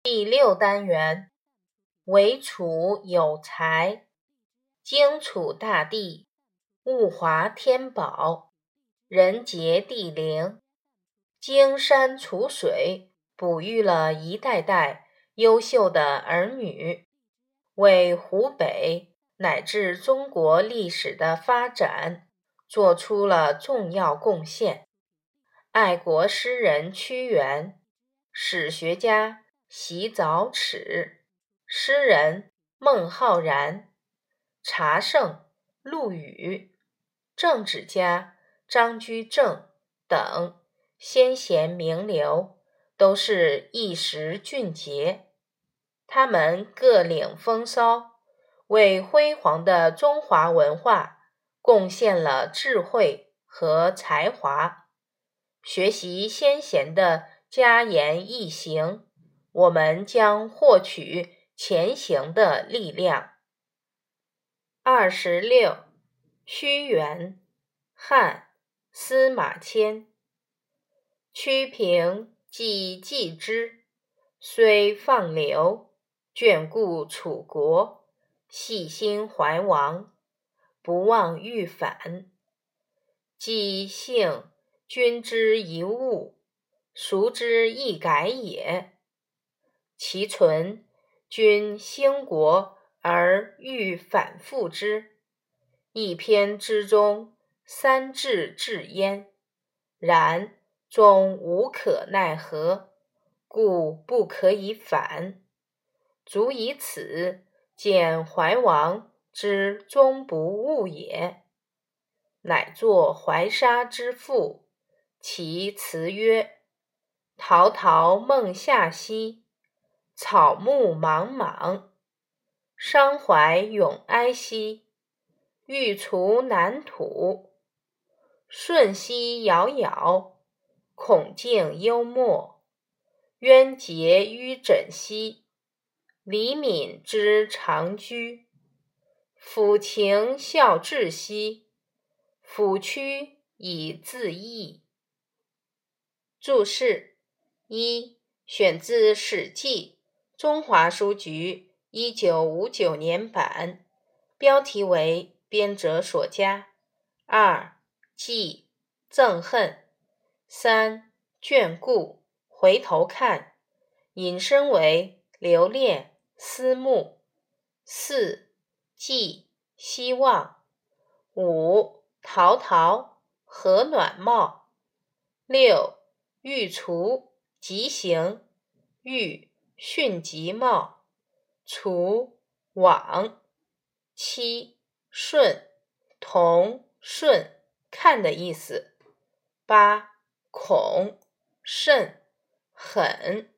第六单元，惟楚有才，荆楚大地，物华天宝，人杰地灵，荆山楚水，哺育了一代代优秀的儿女，为湖北乃至中国历史的发展做出了重要贡献。爱国诗人屈原，史学家。习早齿，诗人孟浩然，茶圣陆羽，政治家张居正等先贤名流，都是一时俊杰。他们各领风骚，为辉煌的中华文化贡献了智慧和才华。学习先贤的家言义行。我们将获取前行的力量。二十六，屈原，汉，司马迁。屈平既继之，虽放流，眷顾楚国，系心怀王，不忘欲反。既幸君之一物，孰之易改也？其存，君兴国而欲反复之，一篇之中，三至至焉。然终无可奈何，故不可以反。足以此，见怀王之终不悟也。乃作怀沙之赋，其辞曰：“陶陶孟夏兮。”草木茫茫，伤怀永哀兮；欲除南土，瞬息杳杳，恐境幽默。渊洁于枕兮，李敏之长居。抚琴孝志兮，抚屈以自抑。注释一：选自《史记》。中华书局一九五九年版，标题为编者所加。二记憎恨，三眷顾回头看，引申为留恋思慕。四寄希望。五陶陶和暖帽。六欲除即行欲。迅即冒，除往七顺同顺看的意思。八恐甚狠。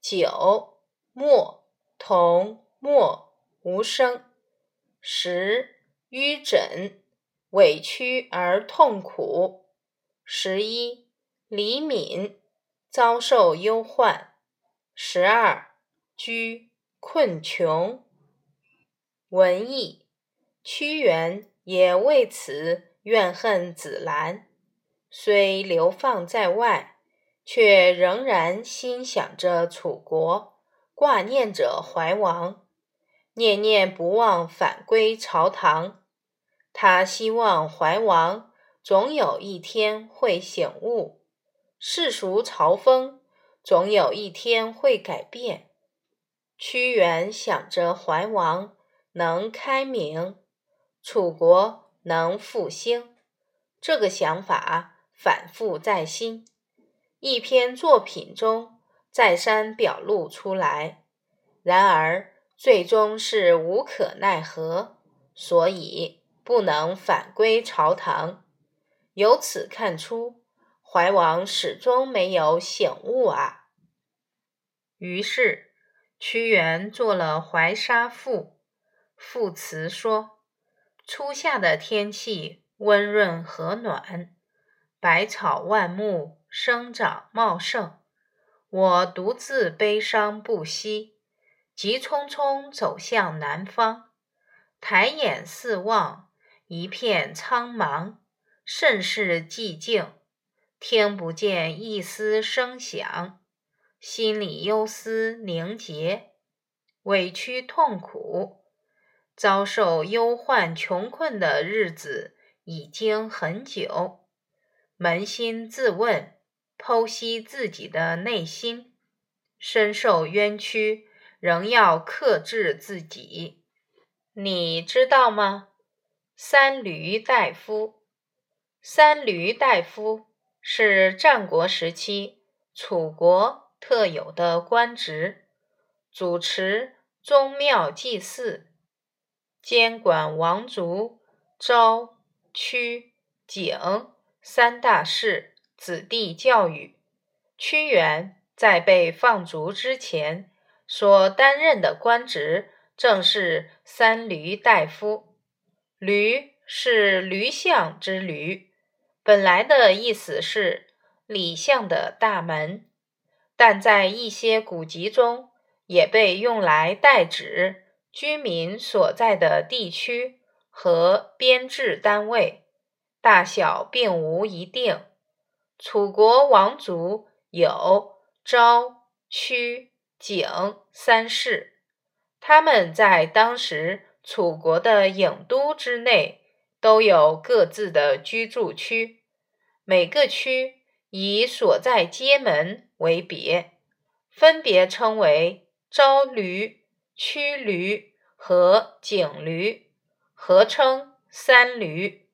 九默同默无声。十淤枕委屈而痛苦。十一李敏遭受忧患。十二，居困穷。文艺，屈原也为此怨恨子兰，虽流放在外，却仍然心想着楚国，挂念着怀王，念念不忘返归朝堂。他希望怀王总有一天会醒悟，世俗朝风。总有一天会改变。屈原想着怀王能开明，楚国能复兴，这个想法反复在心，一篇作品中再三表露出来。然而最终是无可奈何，所以不能返归朝堂。由此看出。怀王始终没有醒悟啊！于是屈原做了《怀沙赋》，赋词说：“初夏的天气温润和暖，百草万木生长茂盛。我独自悲伤不息，急匆匆走向南方。抬眼四望，一片苍茫，甚是寂静。”听不见一丝声响，心里忧思凝结，委屈痛苦，遭受忧患穷困的日子已经很久。扪心自问，剖析自己的内心，深受冤屈，仍要克制自己。你知道吗？三闾大夫，三闾大夫是战国时期楚国特有的官职，主持宗庙祭祀，监管王族昭、屈、景三大氏子弟教育。屈原在被放逐之前所担任的官职。正是三闾大夫，闾是驴相之闾，本来的意思是里巷的大门，但在一些古籍中也被用来代指居民所在的地区和编制单位，大小并无一定。楚国王族有昭、屈、景三世。他们在当时楚国的郢都之内都有各自的居住区，每个区以所在街门为别，分别称为朝驴、区驴和景驴，合称三驴。